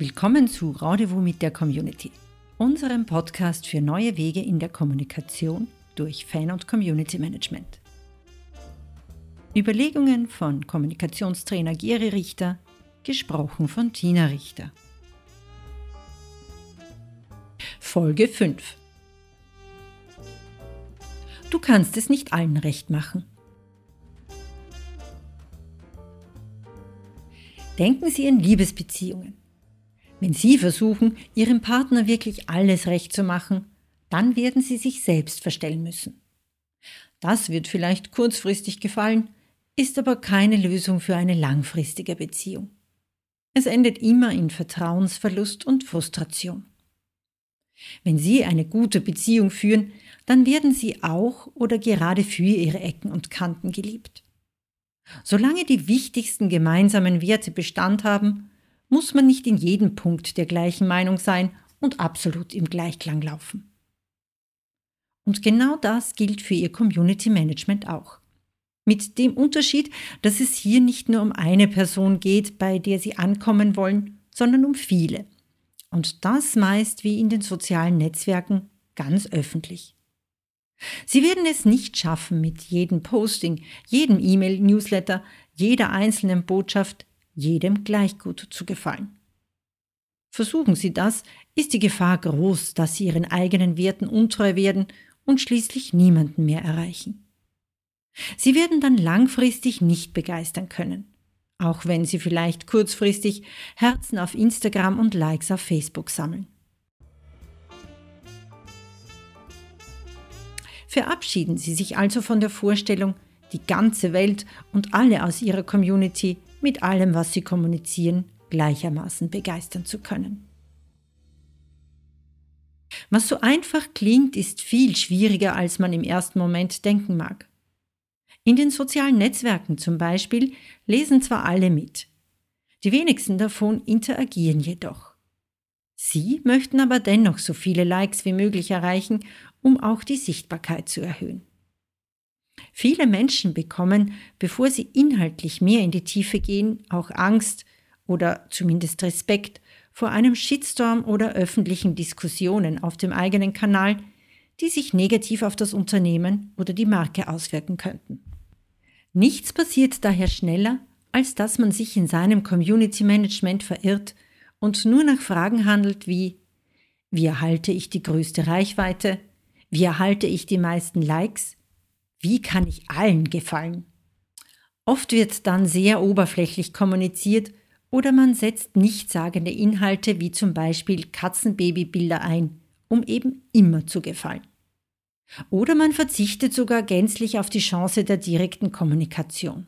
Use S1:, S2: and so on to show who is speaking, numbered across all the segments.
S1: Willkommen zu Rendezvous mit der Community, unserem Podcast für neue Wege in der Kommunikation durch Fan- und Community Management. Überlegungen von Kommunikationstrainer Geri Richter, gesprochen von Tina Richter. Folge 5 Du kannst es nicht allen recht machen. Denken Sie an Liebesbeziehungen. Wenn Sie versuchen, Ihrem Partner wirklich alles recht zu machen, dann werden Sie sich selbst verstellen müssen. Das wird vielleicht kurzfristig gefallen, ist aber keine Lösung für eine langfristige Beziehung. Es endet immer in Vertrauensverlust und Frustration. Wenn Sie eine gute Beziehung führen, dann werden Sie auch oder gerade für Ihre Ecken und Kanten geliebt. Solange die wichtigsten gemeinsamen Werte Bestand haben, muss man nicht in jedem Punkt der gleichen Meinung sein und absolut im Gleichklang laufen. Und genau das gilt für Ihr Community Management auch. Mit dem Unterschied, dass es hier nicht nur um eine Person geht, bei der Sie ankommen wollen, sondern um viele. Und das meist wie in den sozialen Netzwerken ganz öffentlich. Sie werden es nicht schaffen, mit jedem Posting, jedem E-Mail-Newsletter, jeder einzelnen Botschaft, jedem gleich gut zu gefallen. Versuchen Sie das, ist die Gefahr groß, dass Sie Ihren eigenen Werten untreu werden und schließlich niemanden mehr erreichen. Sie werden dann langfristig nicht begeistern können, auch wenn Sie vielleicht kurzfristig Herzen auf Instagram und Likes auf Facebook sammeln. Verabschieden Sie sich also von der Vorstellung, die ganze Welt und alle aus Ihrer Community mit allem, was Sie kommunizieren, gleichermaßen begeistern zu können. Was so einfach klingt, ist viel schwieriger, als man im ersten Moment denken mag. In den sozialen Netzwerken zum Beispiel lesen zwar alle mit, die wenigsten davon interagieren jedoch. Sie möchten aber dennoch so viele Likes wie möglich erreichen, um auch die Sichtbarkeit zu erhöhen. Viele Menschen bekommen, bevor sie inhaltlich mehr in die Tiefe gehen, auch Angst oder zumindest Respekt vor einem Shitstorm oder öffentlichen Diskussionen auf dem eigenen Kanal, die sich negativ auf das Unternehmen oder die Marke auswirken könnten. Nichts passiert daher schneller, als dass man sich in seinem Community Management verirrt und nur nach Fragen handelt wie wie erhalte ich die größte Reichweite? Wie erhalte ich die meisten Likes? Wie kann ich allen gefallen? Oft wird dann sehr oberflächlich kommuniziert oder man setzt nichtssagende Inhalte wie zum Beispiel Katzenbabybilder ein, um eben immer zu gefallen. Oder man verzichtet sogar gänzlich auf die Chance der direkten Kommunikation.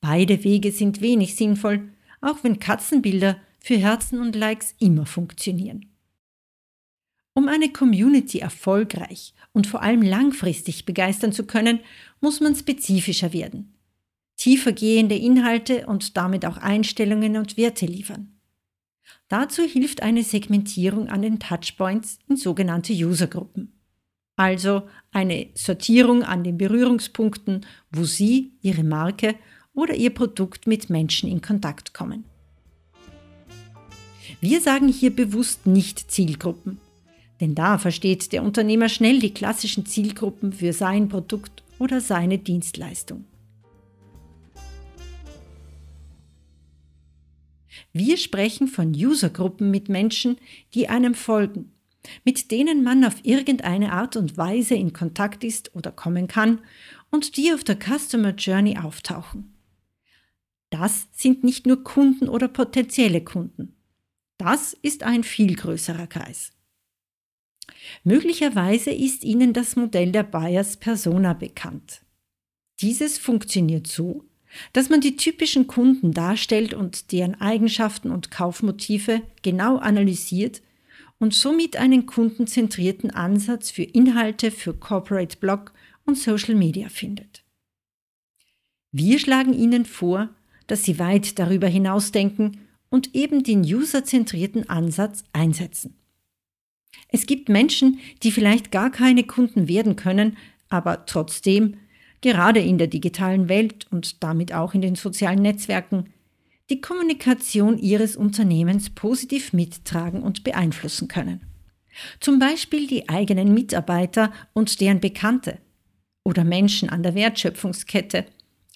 S1: Beide Wege sind wenig sinnvoll, auch wenn Katzenbilder für Herzen und Likes immer funktionieren. Um eine Community erfolgreich und vor allem langfristig begeistern zu können, muss man spezifischer werden, tiefergehende Inhalte und damit auch Einstellungen und Werte liefern. Dazu hilft eine Segmentierung an den Touchpoints in sogenannte Usergruppen. Also eine Sortierung an den Berührungspunkten, wo Sie, Ihre Marke oder Ihr Produkt mit Menschen in Kontakt kommen. Wir sagen hier bewusst nicht Zielgruppen, denn da versteht der Unternehmer schnell die klassischen Zielgruppen für sein Produkt oder seine Dienstleistung. Wir sprechen von Usergruppen mit Menschen, die einem folgen, mit denen man auf irgendeine Art und Weise in Kontakt ist oder kommen kann und die auf der Customer Journey auftauchen. Das sind nicht nur Kunden oder potenzielle Kunden. Das ist ein viel größerer Kreis. Möglicherweise ist Ihnen das Modell der Buyers Persona bekannt. Dieses funktioniert so, dass man die typischen Kunden darstellt und deren Eigenschaften und Kaufmotive genau analysiert und somit einen kundenzentrierten Ansatz für Inhalte für Corporate Blog und Social Media findet. Wir schlagen Ihnen vor, dass Sie weit darüber hinausdenken und eben den userzentrierten Ansatz einsetzen. Es gibt Menschen, die vielleicht gar keine Kunden werden können, aber trotzdem, gerade in der digitalen Welt und damit auch in den sozialen Netzwerken, die Kommunikation Ihres Unternehmens positiv mittragen und beeinflussen können. Zum Beispiel die eigenen Mitarbeiter und deren Bekannte oder Menschen an der Wertschöpfungskette,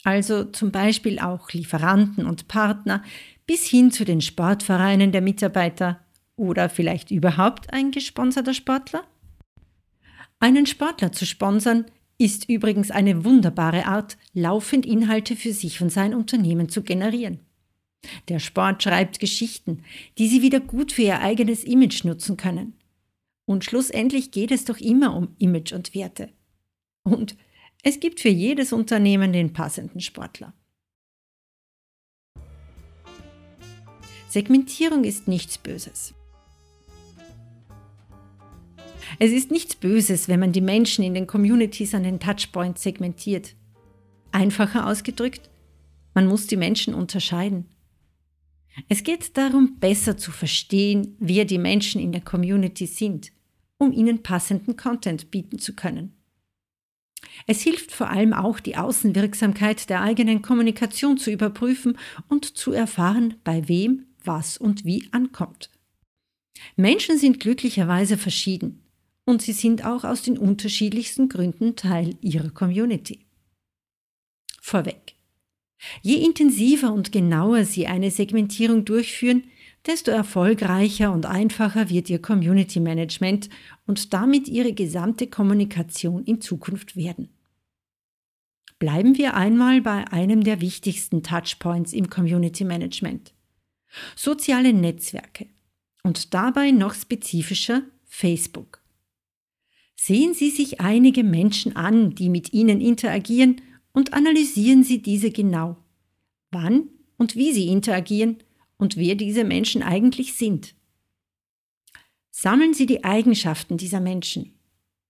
S1: also zum Beispiel auch Lieferanten und Partner bis hin zu den Sportvereinen der Mitarbeiter oder vielleicht überhaupt ein gesponserter Sportler? Einen Sportler zu sponsern ist übrigens eine wunderbare Art, laufend Inhalte für sich und sein Unternehmen zu generieren. Der Sport schreibt Geschichten, die Sie wieder gut für Ihr eigenes Image nutzen können. Und schlussendlich geht es doch immer um Image und Werte. Und es gibt für jedes Unternehmen den passenden Sportler. Segmentierung ist nichts Böses. Es ist nichts Böses, wenn man die Menschen in den Communities an den Touchpoints segmentiert. Einfacher ausgedrückt, man muss die Menschen unterscheiden. Es geht darum, besser zu verstehen, wer die Menschen in der Community sind, um ihnen passenden Content bieten zu können. Es hilft vor allem auch, die Außenwirksamkeit der eigenen Kommunikation zu überprüfen und zu erfahren, bei wem, was und wie ankommt. Menschen sind glücklicherweise verschieden und sie sind auch aus den unterschiedlichsten Gründen Teil ihrer Community. Vorweg. Je intensiver und genauer Sie eine Segmentierung durchführen, desto erfolgreicher und einfacher wird Ihr Community Management und damit Ihre gesamte Kommunikation in Zukunft werden. Bleiben wir einmal bei einem der wichtigsten Touchpoints im Community Management. Soziale Netzwerke und dabei noch spezifischer Facebook. Sehen Sie sich einige Menschen an, die mit Ihnen interagieren und analysieren Sie diese genau. Wann und wie sie interagieren und wer diese Menschen eigentlich sind. Sammeln Sie die Eigenschaften dieser Menschen,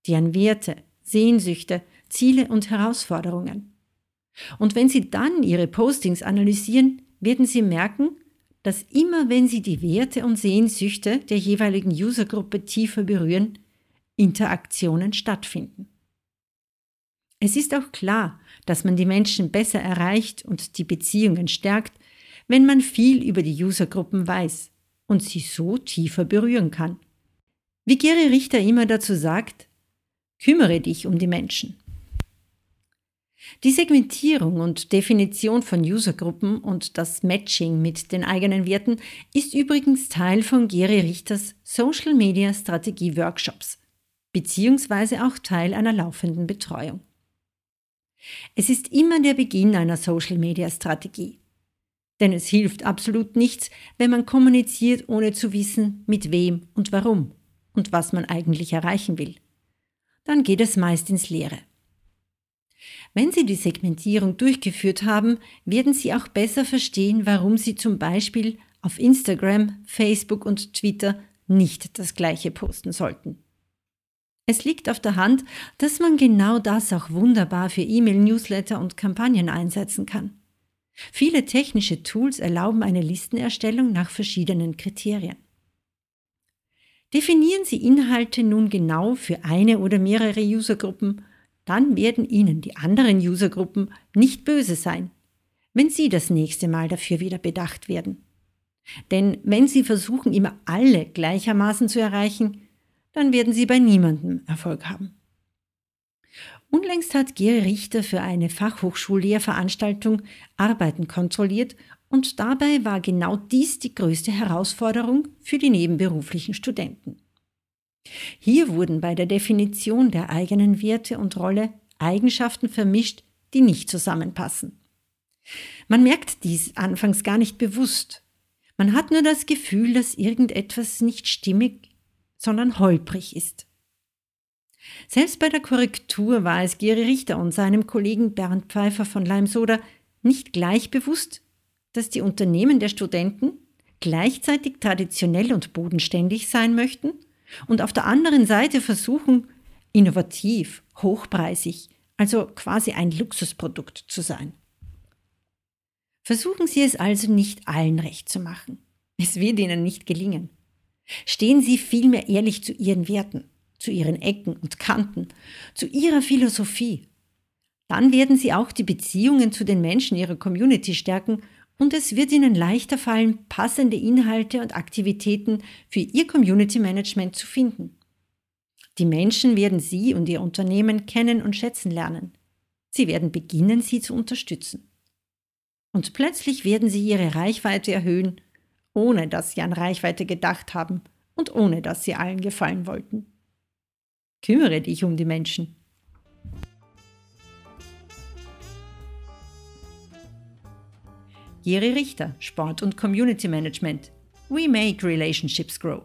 S1: deren Werte, Sehnsüchte, Ziele und Herausforderungen. Und wenn Sie dann Ihre Postings analysieren, werden Sie merken, dass immer wenn Sie die Werte und Sehnsüchte der jeweiligen Usergruppe tiefer berühren, Interaktionen stattfinden. Es ist auch klar, dass man die Menschen besser erreicht und die Beziehungen stärkt, wenn man viel über die Usergruppen weiß und sie so tiefer berühren kann. Wie Gary Richter immer dazu sagt, kümmere dich um die Menschen. Die Segmentierung und Definition von Usergruppen und das Matching mit den eigenen Werten ist übrigens Teil von Gary Richters Social Media Strategie Workshops, beziehungsweise auch Teil einer laufenden Betreuung. Es ist immer der Beginn einer Social-Media-Strategie. Denn es hilft absolut nichts, wenn man kommuniziert, ohne zu wissen, mit wem und warum und was man eigentlich erreichen will. Dann geht es meist ins Leere. Wenn Sie die Segmentierung durchgeführt haben, werden Sie auch besser verstehen, warum Sie zum Beispiel auf Instagram, Facebook und Twitter nicht das gleiche posten sollten. Es liegt auf der Hand, dass man genau das auch wunderbar für E-Mail-Newsletter und Kampagnen einsetzen kann. Viele technische Tools erlauben eine Listenerstellung nach verschiedenen Kriterien. Definieren Sie Inhalte nun genau für eine oder mehrere Usergruppen, dann werden Ihnen die anderen Usergruppen nicht böse sein, wenn Sie das nächste Mal dafür wieder bedacht werden. Denn wenn Sie versuchen, immer alle gleichermaßen zu erreichen, dann werden Sie bei niemandem Erfolg haben. Unlängst hat Gere Richter für eine Fachhochschullehrveranstaltung Arbeiten kontrolliert und dabei war genau dies die größte Herausforderung für die nebenberuflichen Studenten. Hier wurden bei der Definition der eigenen Werte und Rolle Eigenschaften vermischt, die nicht zusammenpassen. Man merkt dies anfangs gar nicht bewusst. Man hat nur das Gefühl, dass irgendetwas nicht stimmig sondern holprig ist. Selbst bei der Korrektur war es Geri Richter und seinem Kollegen Bernd Pfeiffer von Leimsoda nicht gleich bewusst, dass die Unternehmen der Studenten gleichzeitig traditionell und bodenständig sein möchten und auf der anderen Seite versuchen, innovativ, hochpreisig, also quasi ein Luxusprodukt zu sein. Versuchen Sie es also nicht allen recht zu machen. Es wird Ihnen nicht gelingen. Stehen Sie vielmehr ehrlich zu Ihren Werten, zu Ihren Ecken und Kanten, zu Ihrer Philosophie. Dann werden Sie auch die Beziehungen zu den Menschen Ihrer Community stärken und es wird Ihnen leichter fallen, passende Inhalte und Aktivitäten für Ihr Community Management zu finden. Die Menschen werden Sie und Ihr Unternehmen kennen und schätzen lernen. Sie werden beginnen, Sie zu unterstützen. Und plötzlich werden Sie Ihre Reichweite erhöhen, ohne dass Sie an Reichweite gedacht haben und ohne dass Sie allen gefallen wollten. Kümmere dich um die Menschen. Jere Richter, Sport und Community Management. We make relationships grow.